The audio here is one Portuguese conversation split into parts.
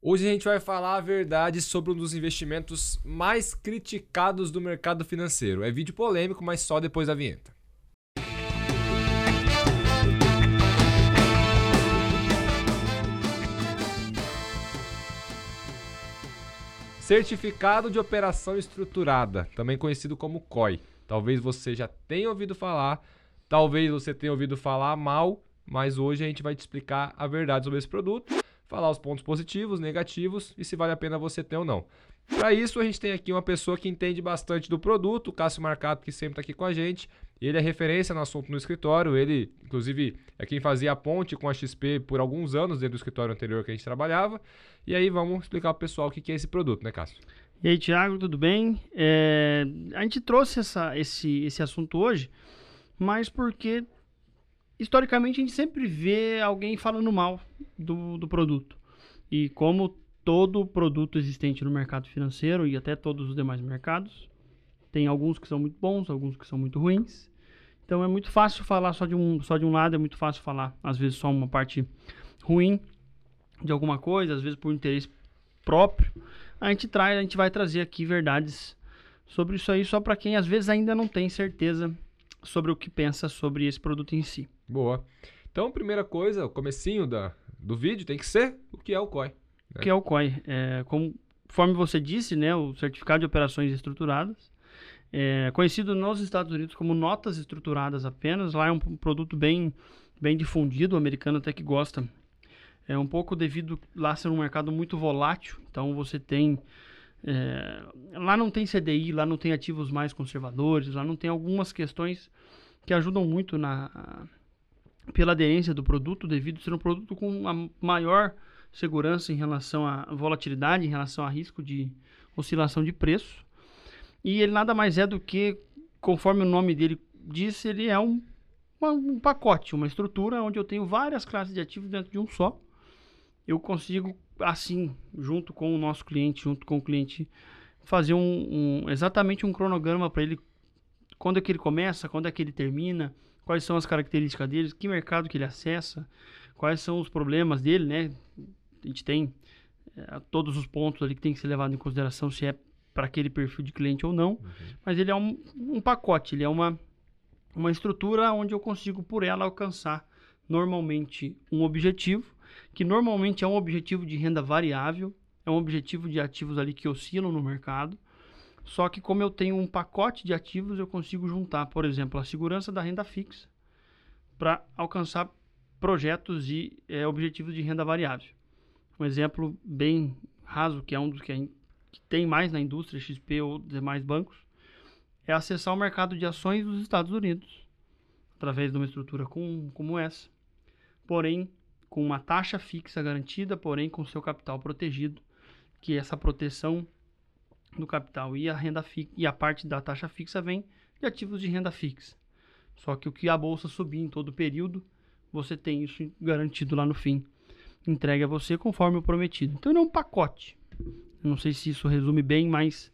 Hoje a gente vai falar a verdade sobre um dos investimentos mais criticados do mercado financeiro. É vídeo polêmico, mas só depois da vinheta. Certificado de Operação Estruturada, também conhecido como COI. Talvez você já tenha ouvido falar, talvez você tenha ouvido falar mal, mas hoje a gente vai te explicar a verdade sobre esse produto falar os pontos positivos, negativos e se vale a pena você ter ou não. Para isso, a gente tem aqui uma pessoa que entende bastante do produto, o Cássio Marcato, que sempre está aqui com a gente. Ele é referência no assunto no escritório. Ele, inclusive, é quem fazia a ponte com a XP por alguns anos dentro do escritório anterior que a gente trabalhava. E aí, vamos explicar para o pessoal o que é esse produto, né, Cássio? E aí, Tiago, tudo bem? É, a gente trouxe essa, esse, esse assunto hoje, mas porque historicamente a gente sempre vê alguém falando mal do, do produto. E como todo produto existente no mercado financeiro e até todos os demais mercados, tem alguns que são muito bons, alguns que são muito ruins. Então é muito fácil falar só de um, só de um lado, é muito fácil falar, às vezes, só uma parte ruim de alguma coisa, às vezes por interesse próprio. A gente traz, a gente vai trazer aqui verdades sobre isso aí, só para quem às vezes ainda não tem certeza sobre o que pensa sobre esse produto em si. Boa. Então, primeira coisa, o comecinho da, do vídeo tem que ser o que é o COI. Né? O que é o COI? É, conforme você disse, né, o Certificado de Operações Estruturadas, é conhecido nos Estados Unidos como notas estruturadas apenas. Lá é um produto bem, bem difundido, o americano até que gosta. É um pouco devido lá ser um mercado muito volátil, então você tem é, lá não tem CDI, lá não tem ativos mais conservadores, lá não tem algumas questões que ajudam muito na pela aderência do produto, devido a ser um produto com uma maior segurança em relação à volatilidade, em relação a risco de oscilação de preço. E ele nada mais é do que, conforme o nome dele diz, ele é um, uma, um pacote, uma estrutura onde eu tenho várias classes de ativos dentro de um só. Eu consigo assim, junto com o nosso cliente, junto com o cliente, fazer um, um exatamente um cronograma para ele, quando é que ele começa, quando é que ele termina, quais são as características dele, que mercado que ele acessa, quais são os problemas dele, né? A gente tem é, todos os pontos ali que tem que ser levado em consideração se é para aquele perfil de cliente ou não, uhum. mas ele é um, um pacote, ele é uma, uma estrutura onde eu consigo por ela alcançar normalmente um objetivo que normalmente é um objetivo de renda variável, é um objetivo de ativos ali que oscilam no mercado. Só que como eu tenho um pacote de ativos, eu consigo juntar, por exemplo, a segurança da renda fixa para alcançar projetos e é, objetivos de renda variável. Um exemplo bem raso, que é um dos que, é, que tem mais na indústria, XP ou demais bancos, é acessar o mercado de ações dos Estados Unidos, através de uma estrutura com, como essa. Porém, com uma taxa fixa garantida, porém com seu capital protegido, que essa proteção do capital e a renda e a parte da taxa fixa vem de ativos de renda fixa. Só que o que a bolsa subir em todo o período, você tem isso garantido lá no fim. Entregue a você conforme o prometido. Então ele é um pacote. Não sei se isso resume bem, mas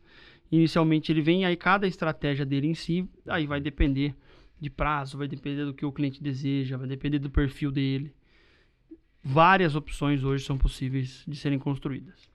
inicialmente ele vem aí cada estratégia dele em si, aí vai depender de prazo, vai depender do que o cliente deseja, vai depender do perfil dele várias opções hoje são possíveis de serem construídas.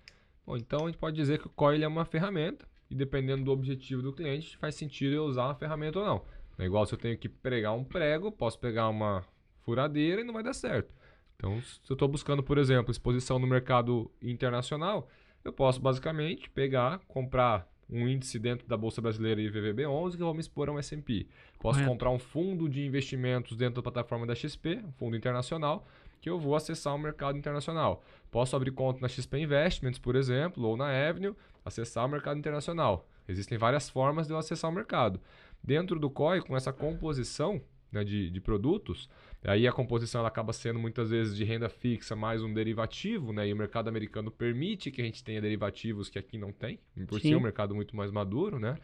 Bom, então a gente pode dizer que o COIL é uma ferramenta e dependendo do objetivo do cliente, faz sentido eu usar uma ferramenta ou não. É igual se eu tenho que pregar um prego, posso pegar uma furadeira e não vai dar certo. Então, se eu estou buscando, por exemplo, exposição no mercado internacional, eu posso basicamente pegar, comprar um índice dentro da Bolsa Brasileira IVVB11 que eu vou me expor a um S&P. Posso Correto. comprar um fundo de investimentos dentro da plataforma da XP, um fundo internacional, que eu vou acessar o mercado internacional. Posso abrir conta na XP Investments, por exemplo, ou na Avenue, acessar o mercado internacional. Existem várias formas de eu acessar o mercado. Dentro do COI, com essa composição né, de, de produtos, aí a composição ela acaba sendo muitas vezes de renda fixa mais um derivativo, né, e o mercado americano permite que a gente tenha derivativos que aqui não tem, por si é um mercado muito mais maduro, né?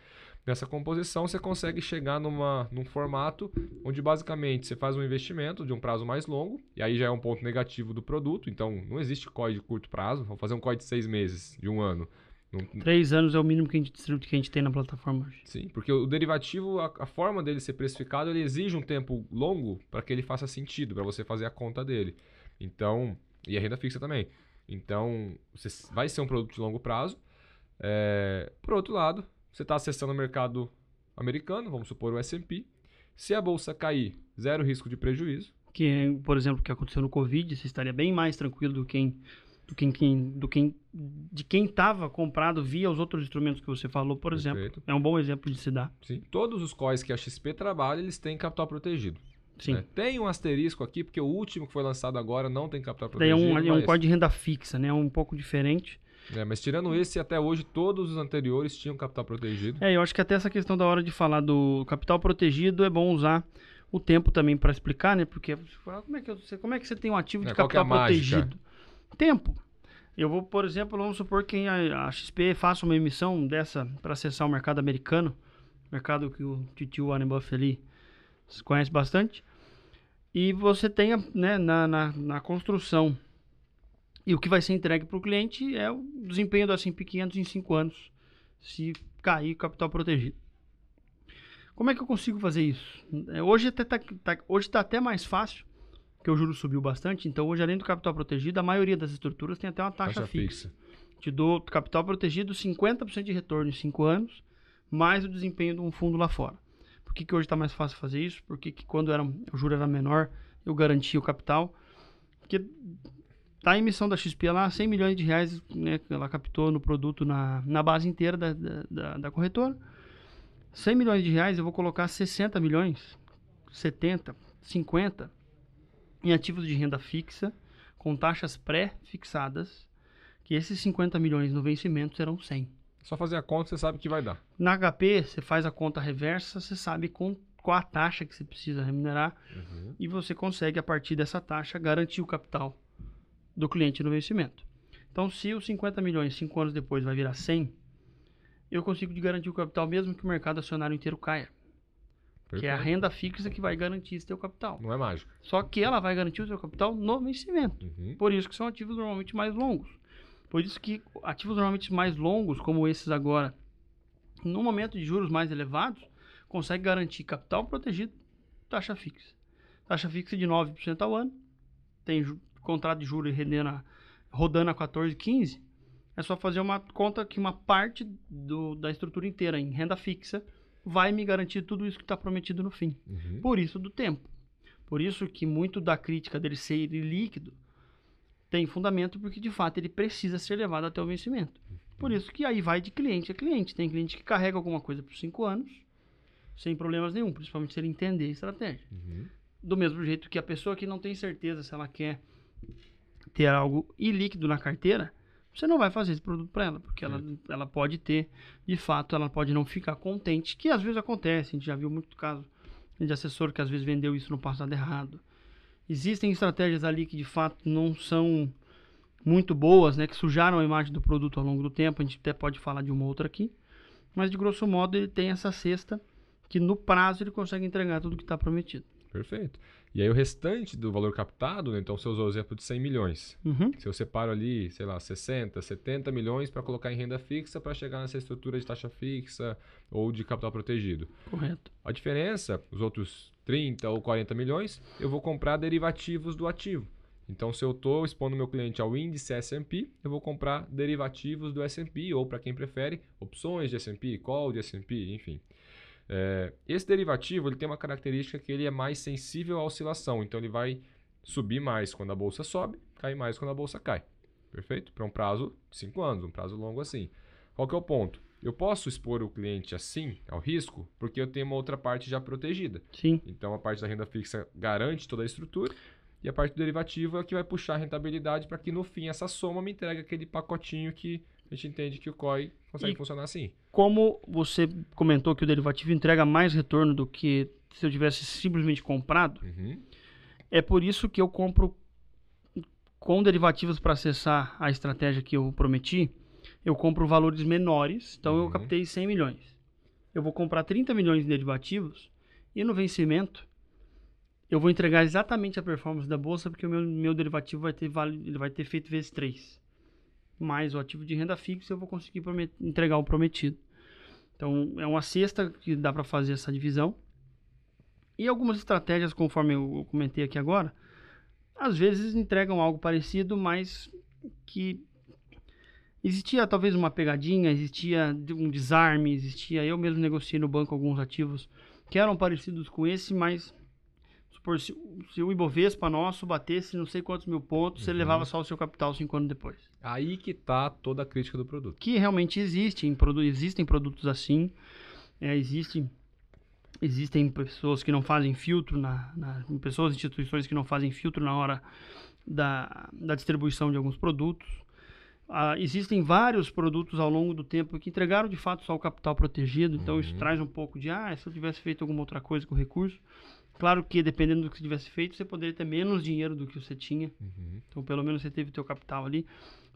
Nessa composição, você consegue chegar numa, num formato onde basicamente você faz um investimento de um prazo mais longo, e aí já é um ponto negativo do produto. Então, não existe COI de curto prazo. Vou fazer um COI de seis meses, de um ano. Três anos é o mínimo que a gente distribui, que a gente tem na plataforma hoje. Sim, porque o derivativo, a, a forma dele ser precificado, ele exige um tempo longo para que ele faça sentido, para você fazer a conta dele. Então, e a renda fixa também. Então, você vai ser um produto de longo prazo. É, por outro lado, você está acessando o mercado americano, vamos supor o S&P. Se a bolsa cair, zero risco de prejuízo. Que, por exemplo, o que aconteceu no Covid, você estaria bem mais tranquilo do que do quem, quem, do quem, de quem estava comprado via os outros instrumentos que você falou, por Perfeito. exemplo. É um bom exemplo de se dar. Sim. Todos os COIs que a XP trabalha, eles têm capital protegido. Sim. Né? Tem um asterisco aqui, porque o último que foi lançado agora não tem capital protegido. Tem um, mas... é um COI de renda fixa, né? É um pouco diferente. É, mas tirando esse, até hoje todos os anteriores tinham capital protegido. É, eu acho que até essa questão da hora de falar do capital protegido é bom usar o tempo também para explicar, né? Porque como é que, eu, como é que você tem um ativo de é, capital é protegido? Tempo. Eu vou, por exemplo, vamos supor que a, a XP faça uma emissão dessa para acessar o mercado americano, mercado que o tio Warren Buffett ali conhece bastante, e você tenha né, na, na, na construção. E o que vai ser entregue para o cliente é o desempenho do S&P 500 em 5 anos, se cair capital protegido. Como é que eu consigo fazer isso? É, hoje está tá, tá, hoje tá até mais fácil, porque o juro subiu bastante. Então, hoje, além do capital protegido, a maioria das estruturas tem até uma taxa, taxa fixa. fixa. Te dou capital protegido 50% de retorno em 5 anos, mais o desempenho de um fundo lá fora. Por que, que hoje está mais fácil fazer isso? Porque que quando era, o juro era menor, eu garantia o capital. Porque tá a emissão da XP lá, 100 milhões de reais, né, que ela captou no produto na, na base inteira da, da, da corretora. 100 milhões de reais, eu vou colocar 60 milhões, 70, 50 em ativos de renda fixa com taxas pré-fixadas, que esses 50 milhões no vencimento serão 100. Só fazer a conta, você sabe que vai dar. Na HP, você faz a conta reversa, você sabe com qual a taxa que você precisa remunerar uhum. e você consegue, a partir dessa taxa, garantir o capital do cliente no vencimento. Então, se os 50 milhões, 5 anos depois, vai virar 100, eu consigo garantir o capital mesmo que o mercado acionário inteiro caia. Perfeito. Que é a renda fixa que vai garantir esse teu capital. Não é mágico. Só que ela vai garantir o seu capital no vencimento. Uhum. Por isso que são ativos normalmente mais longos. Por isso que ativos normalmente mais longos, como esses agora, no momento de juros mais elevados, consegue garantir capital protegido, taxa fixa. Taxa fixa de 9% ao ano. Tem contrato de juros rendendo a, rodando a 14, 15. É só fazer uma conta que uma parte do, da estrutura inteira em renda fixa vai me garantir tudo isso que está prometido no fim. Uhum. Por isso do tempo. Por isso que muito da crítica dele ser líquido tem fundamento, porque de fato ele precisa ser levado até o vencimento. Uhum. Por isso que aí vai de cliente a cliente. Tem cliente que carrega alguma coisa por cinco anos, sem problemas nenhum, principalmente se ele entender a estratégia. Uhum. Do mesmo jeito que a pessoa que não tem certeza se ela quer ter algo ilíquido na carteira, você não vai fazer esse produto para ela, porque ela, ela pode ter, de fato, ela pode não ficar contente, que às vezes acontece, a gente já viu muito caso de assessor que às vezes vendeu isso no passado errado. Existem estratégias ali que de fato não são muito boas, né, que sujaram a imagem do produto ao longo do tempo, a gente até pode falar de uma outra aqui, mas de grosso modo ele tem essa cesta que no prazo ele consegue entregar tudo que está prometido. Perfeito. E aí o restante do valor captado, né, então você usou o exemplo de 100 milhões. Uhum. Se eu separo ali, sei lá, 60, 70 milhões para colocar em renda fixa para chegar nessa estrutura de taxa fixa ou de capital protegido. Correto. A diferença, os outros 30 ou 40 milhões, eu vou comprar derivativos do ativo. Então, se eu estou expondo meu cliente ao índice S&P, eu vou comprar derivativos do S&P ou, para quem prefere, opções de S&P, call de S&P, enfim. É, esse derivativo ele tem uma característica que ele é mais sensível à oscilação, então ele vai subir mais quando a bolsa sobe, cair mais quando a bolsa cai. Perfeito? Para um prazo de 5 anos, um prazo longo assim. Qual que é o ponto? Eu posso expor o cliente assim ao risco porque eu tenho uma outra parte já protegida. Sim. Então a parte da renda fixa garante toda a estrutura e a parte do derivativo é que vai puxar a rentabilidade para que no fim essa soma me entregue aquele pacotinho que a gente entende que o COI consegue e funcionar assim. Como você comentou que o derivativo entrega mais retorno do que se eu tivesse simplesmente comprado, uhum. é por isso que eu compro com derivativos para acessar a estratégia que eu prometi, eu compro valores menores, então uhum. eu captei 100 milhões. Eu vou comprar 30 milhões de derivativos e no vencimento eu vou entregar exatamente a performance da bolsa porque o meu, meu derivativo vai ter, ele vai ter feito vezes 3 mais o ativo de renda fixa, eu vou conseguir entregar o prometido. Então, é uma cesta que dá para fazer essa divisão. E algumas estratégias, conforme eu comentei aqui agora, às vezes entregam algo parecido, mas que existia talvez uma pegadinha, existia um desarme, existia. Eu mesmo negociei no banco alguns ativos que eram parecidos com esse, mas supor, se, se o Ibovespa nosso batesse não sei quantos mil pontos, uhum. você levava só o seu capital cinco anos depois. Aí que tá toda a crítica do produto. Que realmente existe, em, existem produtos assim, é, existe, existem pessoas que não fazem filtro, na, na, pessoas, instituições que não fazem filtro na hora da, da distribuição de alguns produtos. Ah, existem vários produtos ao longo do tempo que entregaram de fato só o capital protegido, então uhum. isso traz um pouco de, ah, se eu tivesse feito alguma outra coisa com o recurso. Claro que dependendo do que você tivesse feito, você poderia ter menos dinheiro do que você tinha. Uhum. Então, pelo menos você teve o teu capital ali.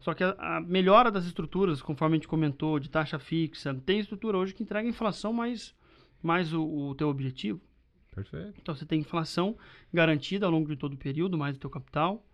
Só que a, a, melhora das estruturas, conforme a gente comentou, de taxa fixa, tem estrutura hoje que entrega inflação mais, mais o, o teu objetivo. Perfeito. Então, você tem inflação garantida ao longo de todo o período, mais o teu capital,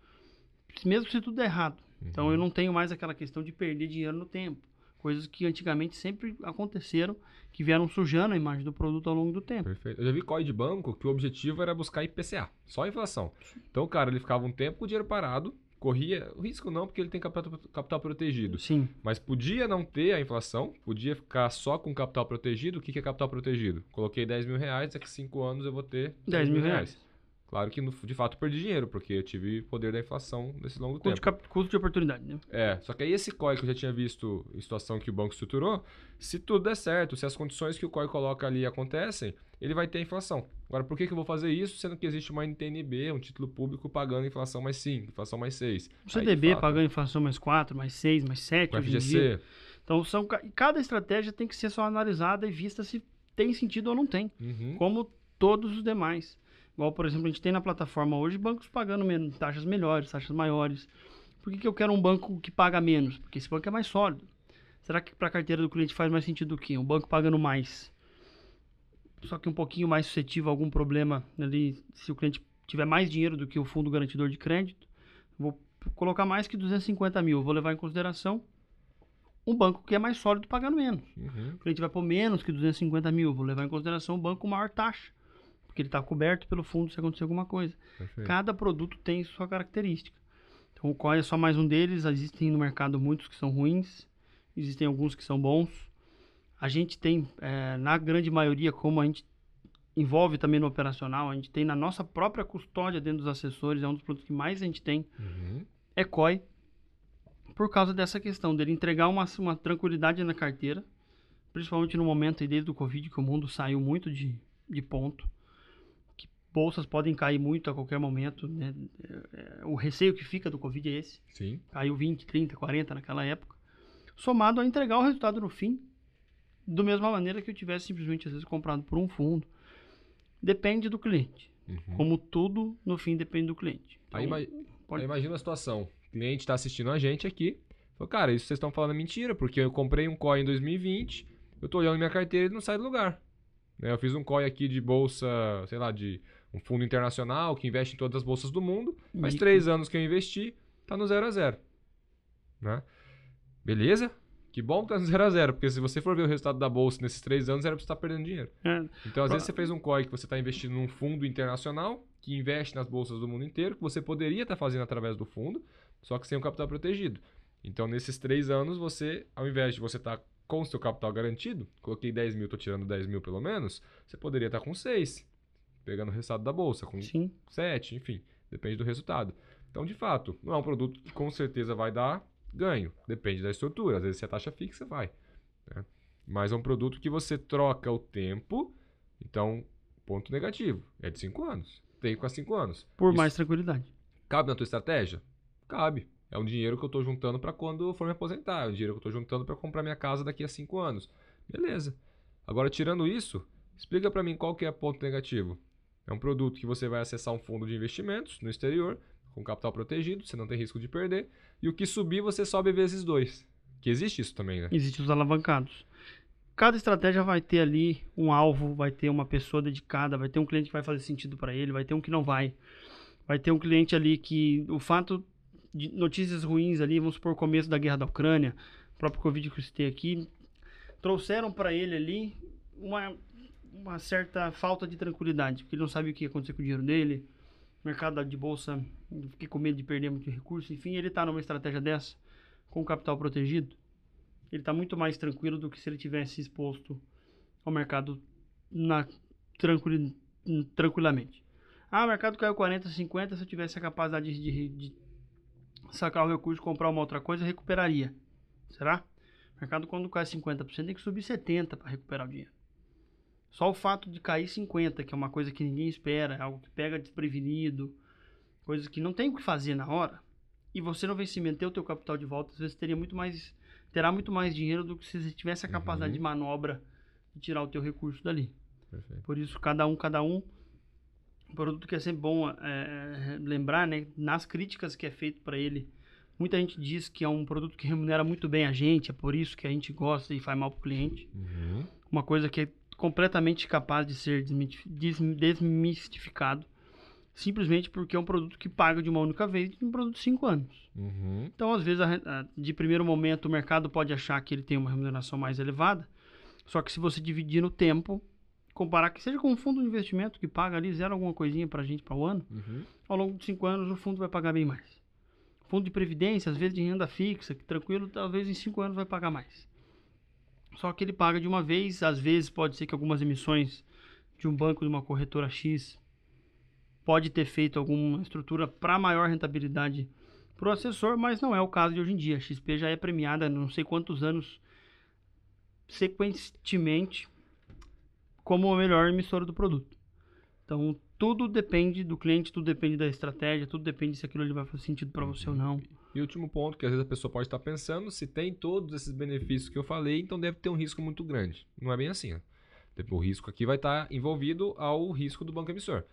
mesmo se tudo der errado. Uhum. Então, eu não tenho mais aquela questão de perder dinheiro no tempo. Coisas que antigamente sempre aconteceram, que vieram sujando a imagem do produto ao longo do tempo. Perfeito. Eu já vi COI de banco que o objetivo era buscar IPCA, só inflação. Então, cara, ele ficava um tempo com o dinheiro parado, corria o risco não, porque ele tem capital, capital protegido. Sim. Mas podia não ter a inflação, podia ficar só com capital protegido. O que, que é capital protegido? Coloquei 10 mil reais, daqui a 5 anos eu vou ter 10 mil reais. reais. Claro que, de fato, perdi dinheiro, porque eu tive poder da inflação nesse longo custo tempo. De custo de oportunidade, né? É, só que aí esse COI que eu já tinha visto em situação que o banco estruturou, se tudo der certo, se as condições que o COI coloca ali acontecem, ele vai ter inflação. Agora, por que, que eu vou fazer isso, sendo que existe uma NTNB, um título público pagando inflação mais 5, inflação mais 6? O CDB fato, pagando inflação mais 4, mais 6, mais 7, o FGC. Então, são, cada estratégia tem que ser só analisada e vista se tem sentido ou não tem, uhum. como todos os demais. Igual, por exemplo, a gente tem na plataforma hoje bancos pagando menos, taxas melhores, taxas maiores. Por que, que eu quero um banco que paga menos? Porque esse banco é mais sólido. Será que para a carteira do cliente faz mais sentido do que um banco pagando mais? Só que um pouquinho mais suscetível a algum problema ali, se o cliente tiver mais dinheiro do que o fundo garantidor de crédito, vou colocar mais que 250 mil. Vou levar em consideração um banco que é mais sólido pagando menos. Uhum. O cliente vai pôr menos que 250 mil. Vou levar em consideração um banco com maior taxa porque ele está coberto pelo fundo se acontecer alguma coisa. Perfeito. Cada produto tem sua característica. Então, o COI é só mais um deles. Existem no mercado muitos que são ruins, existem alguns que são bons. A gente tem, é, na grande maioria, como a gente envolve também no operacional, a gente tem na nossa própria custódia dentro dos assessores, é um dos produtos que mais a gente tem, uhum. é COI, por causa dessa questão dele entregar uma, uma tranquilidade na carteira, principalmente no momento aí, desde o Covid, que o mundo saiu muito de, de ponto bolsas podem cair muito a qualquer momento, né? É, o receio que fica do Covid é esse. Sim. Caiu 20, 30, 40 naquela época. Somado a entregar o resultado no fim, da mesma maneira que eu tivesse simplesmente, às vezes, comprado por um fundo. Depende do cliente. Uhum. Como tudo, no fim, depende do cliente. Então, aí, pode... aí imagina a situação. O cliente está assistindo a gente aqui. Falou, cara, isso vocês estão falando é mentira, porque eu comprei um COI em 2020, eu estou olhando minha carteira e ele não sai do lugar. Né, eu fiz um COI aqui de bolsa, sei lá, de um fundo internacional que investe em todas as bolsas do mundo. Faz três anos que eu investi, tá no zero a zero. Né? Beleza? Que bom que tá no zero a zero, porque se você for ver o resultado da bolsa nesses três anos, era pra você estar tá perdendo dinheiro. É. Então, às vezes, você fez um COI que você está investindo num fundo internacional que investe nas bolsas do mundo inteiro, que você poderia estar tá fazendo através do fundo, só que sem o capital protegido. Então, nesses três anos, você, ao invés de você estar tá com o seu capital garantido, coloquei 10 mil, estou tirando 10 mil pelo menos, você poderia estar com 6 pegando o resultado da bolsa, com Sim. 7, enfim, depende do resultado. Então, de fato, não é um produto que com certeza vai dar ganho, depende da estrutura. Às vezes, se a taxa fixa, vai. Né? Mas é um produto que você troca o tempo, então, ponto negativo, é de 5 anos. Tem com 5 anos. Por Isso mais tranquilidade. Cabe na tua estratégia? Cabe. É um dinheiro que eu estou juntando para quando eu for me aposentar. É um dinheiro que eu estou juntando para comprar minha casa daqui a 5 anos. Beleza. Agora, tirando isso, explica para mim qual que é ponto negativo. É um produto que você vai acessar um fundo de investimentos no exterior, com capital protegido, você não tem risco de perder. E o que subir, você sobe vezes dois. Que existe isso também, né? Existe os alavancados. Cada estratégia vai ter ali um alvo, vai ter uma pessoa dedicada, vai ter um cliente que vai fazer sentido para ele, vai ter um que não vai. Vai ter um cliente ali que o fato de notícias ruins ali, vamos supor, o começo da guerra da Ucrânia, o próprio Covid que eu citei aqui, trouxeram para ele ali uma uma certa falta de tranquilidade, porque ele não sabe o que ia acontecer com o dinheiro dele, mercado de bolsa, fiquei com medo de perder muito recurso, enfim, ele está numa estratégia dessa, com capital protegido, ele está muito mais tranquilo do que se ele tivesse exposto ao mercado na, tranquil, tranquilamente. Ah, o mercado caiu 40, 50, se eu tivesse a capacidade de, de, de sacar o recurso, comprar uma outra coisa, recuperaria. Será? O mercado quando cai 50% tem que subir 70% para recuperar o dinheiro. Só o fato de cair 50%, que é uma coisa que ninguém espera, é algo que pega desprevenido, coisas que não tem o que fazer na hora, e você no vencimento ter o teu capital de volta, às vezes teria muito mais, terá muito mais dinheiro do que se você tivesse a capacidade uhum. de manobra de tirar o teu recurso dali. Perfeito. Por isso, cada um, cada um, um produto que é sempre bom é, é lembrar, né, nas críticas que é feito para ele, Muita gente diz que é um produto que remunera muito bem a gente, é por isso que a gente gosta e faz mal para o cliente. Uhum. Uma coisa que é completamente capaz de ser desmistificado, simplesmente porque é um produto que paga de uma única vez de um produto de 5 anos. Uhum. Então, às vezes, a, a, de primeiro momento, o mercado pode achar que ele tem uma remuneração mais elevada, só que se você dividir no tempo, comparar que seja com um fundo de investimento que paga ali zero alguma coisinha para a gente para o ano, uhum. ao longo de 5 anos o fundo vai pagar bem mais. Fundo de previdência, às vezes de renda fixa, que tranquilo, talvez em 5 anos vai pagar mais. Só que ele paga de uma vez, às vezes pode ser que algumas emissões de um banco, de uma corretora X, pode ter feito alguma estrutura para maior rentabilidade para o assessor, mas não é o caso de hoje em dia. A XP já é premiada não sei quantos anos sequentemente como a melhor emissora do produto. Então, tudo depende do cliente, tudo depende da estratégia, tudo depende se aquilo ali vai fazer sentido para você ou não. E último ponto, que às vezes a pessoa pode estar pensando, se tem todos esses benefícios que eu falei, então deve ter um risco muito grande. Não é bem assim. Né? O risco aqui vai estar envolvido ao risco do banco emissor.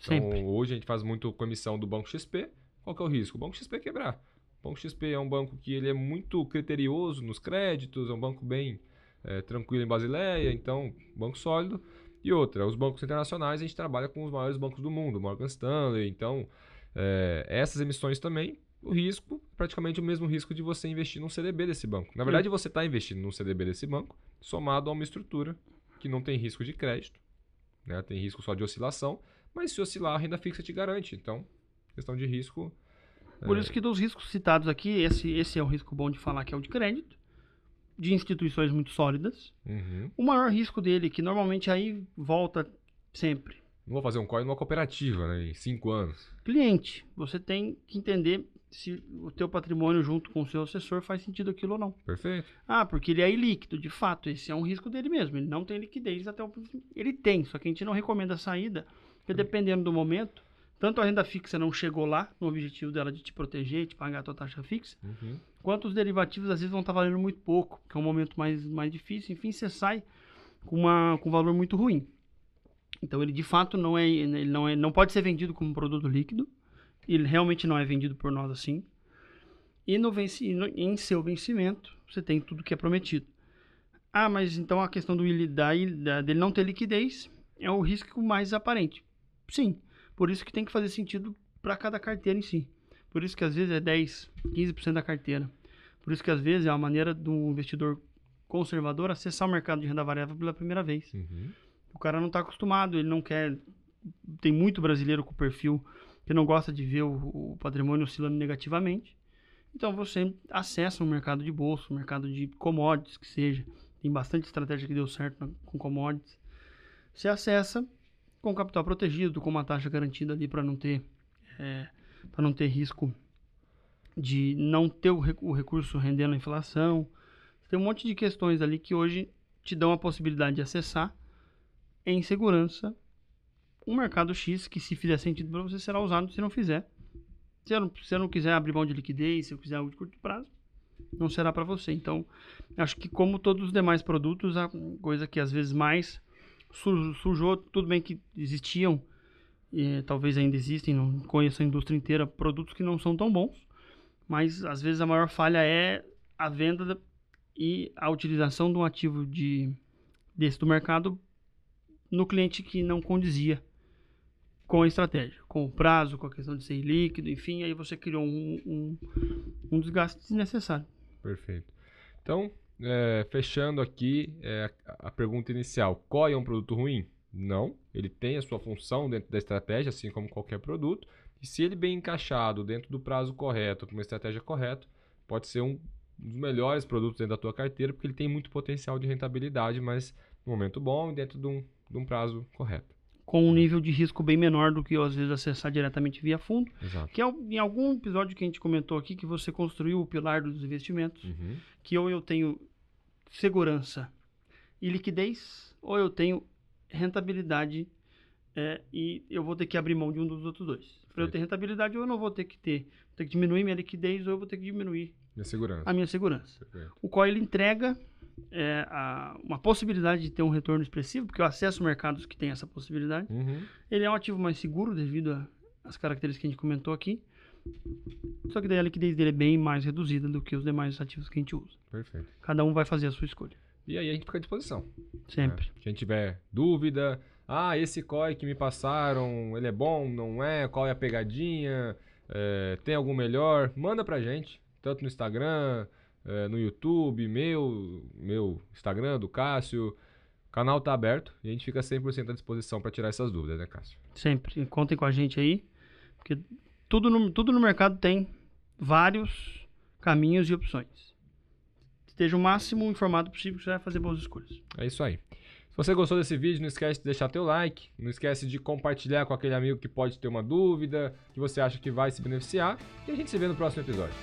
Então, Sempre. hoje a gente faz muito com a emissão do Banco XP. Qual que é o risco? O Banco XP quebrar. O Banco XP é um banco que ele é muito criterioso nos créditos, é um banco bem é, tranquilo em Basileia, então, banco sólido. E outra, os bancos internacionais a gente trabalha com os maiores bancos do mundo, Morgan Stanley, então é, essas emissões também, o risco, praticamente o mesmo risco de você investir num CDB desse banco. Na verdade, você está investindo num CDB desse banco, somado a uma estrutura que não tem risco de crédito, né? tem risco só de oscilação, mas se oscilar, a renda fixa te garante. Então, questão de risco. Por é... isso que dos riscos citados aqui, esse, esse é o risco bom de falar que é o de crédito de instituições muito sólidas. Uhum. O maior risco dele, que normalmente aí volta sempre. Não vou fazer um COI numa cooperativa, né? Em cinco anos. Cliente. Você tem que entender se o teu patrimônio junto com o seu assessor faz sentido aquilo ou não. Perfeito. Ah, porque ele é ilíquido. De fato, esse é um risco dele mesmo. Ele não tem liquidez até o... Ele tem, só que a gente não recomenda a saída, porque dependendo do momento, tanto a renda fixa não chegou lá, no objetivo dela de te proteger, de pagar a tua taxa fixa, uhum. quanto os derivativos às vezes vão estar tá valendo muito pouco, que é um momento mais, mais difícil. Enfim, você sai com, uma, com um valor muito ruim. Então ele de fato não é, ele não é, não pode ser vendido como produto líquido. Ele realmente não é vendido por nós assim. E no venci, no, em seu vencimento você tem tudo que é prometido. Ah, mas então a questão do da, da, dele não ter liquidez é o risco mais aparente. Sim, por isso que tem que fazer sentido para cada carteira em si. Por isso que às vezes é 10, 15% da carteira. Por isso que às vezes é uma maneira do investidor conservador acessar o mercado de renda variável pela primeira vez. Uhum. O cara não está acostumado, ele não quer. Tem muito brasileiro com perfil que não gosta de ver o, o patrimônio oscilando negativamente. Então você acessa um mercado de bolsa, um mercado de commodities, que seja. Tem bastante estratégia que deu certo com commodities. Você acessa com capital protegido, com uma taxa garantida ali para não ter é, para não ter risco de não ter o, o recurso rendendo a inflação. Tem um monte de questões ali que hoje te dão a possibilidade de acessar em segurança um mercado X que se fizer sentido para você será usado, se não fizer. Se eu não, se não quiser abrir mão de liquidez, se eu quiser algo de curto prazo, não será para você. Então, acho que como todos os demais produtos, a coisa que às vezes mais sujou, tudo bem que existiam, e talvez ainda existem, não conheço a indústria inteira, produtos que não são tão bons, mas às vezes a maior falha é a venda e a utilização de um ativo de, desse do mercado no cliente que não condizia com a estratégia, com o prazo, com a questão de ser líquido, enfim, aí você criou um, um, um desgaste desnecessário. Perfeito. Então, é, fechando aqui é, a pergunta inicial: COI é um produto ruim? Não, ele tem a sua função dentro da estratégia, assim como qualquer produto. E se ele bem encaixado dentro do prazo correto, com uma estratégia correta, pode ser um dos melhores produtos dentro da tua carteira, porque ele tem muito potencial de rentabilidade, mas no momento bom e dentro de um, de um prazo correto. Com um nível de risco bem menor do que às vezes acessar diretamente via fundo. Exato. Que é em algum episódio que a gente comentou aqui que você construiu o pilar dos investimentos, Uhum. que ou eu tenho segurança e liquidez, ou eu tenho rentabilidade é, e eu vou ter que abrir mão de um dos outros dois. Para eu ter rentabilidade, ou eu não vou ter que ter, ter que diminuir minha liquidez, ou eu vou ter que diminuir E a segurança. a minha segurança. Perfeito. O qual ele entrega é, a- uma possibilidade de ter um retorno expressivo, porque eu acesso mercados que têm essa possibilidade. Uhum. Ele é um ativo mais seguro devido às características que a gente comentou aqui. Só que daí a liquidez dele é bem mais reduzida do que os demais ativos que a gente usa. Perfeito. Cada um vai fazer a sua escolha. E aí a gente fica à disposição. Sempre. né? Quem tiver dúvida, ah, esse COI que me passaram, ele é bom, não é? Qual é a pegadinha? É, tem algum melhor? Manda pra gente, tanto no Instagram, é, no YouTube, meu, meu Instagram, do Cássio. O canal tá aberto e a gente fica 100% à disposição para tirar essas dúvidas, né, Cássio? Sempre. Contem com a gente aí. Porque tudo no, tudo no mercado tem vários caminhos e opções. Esteja o máximo informado possível que você vai fazer boas escolhas. É isso aí. Se você gostou desse vídeo, não esquece de deixar teu like, não esquece de compartilhar com aquele amigo que pode ter uma dúvida, que você acha que vai se beneficiar, e a gente se vê no próximo episódio.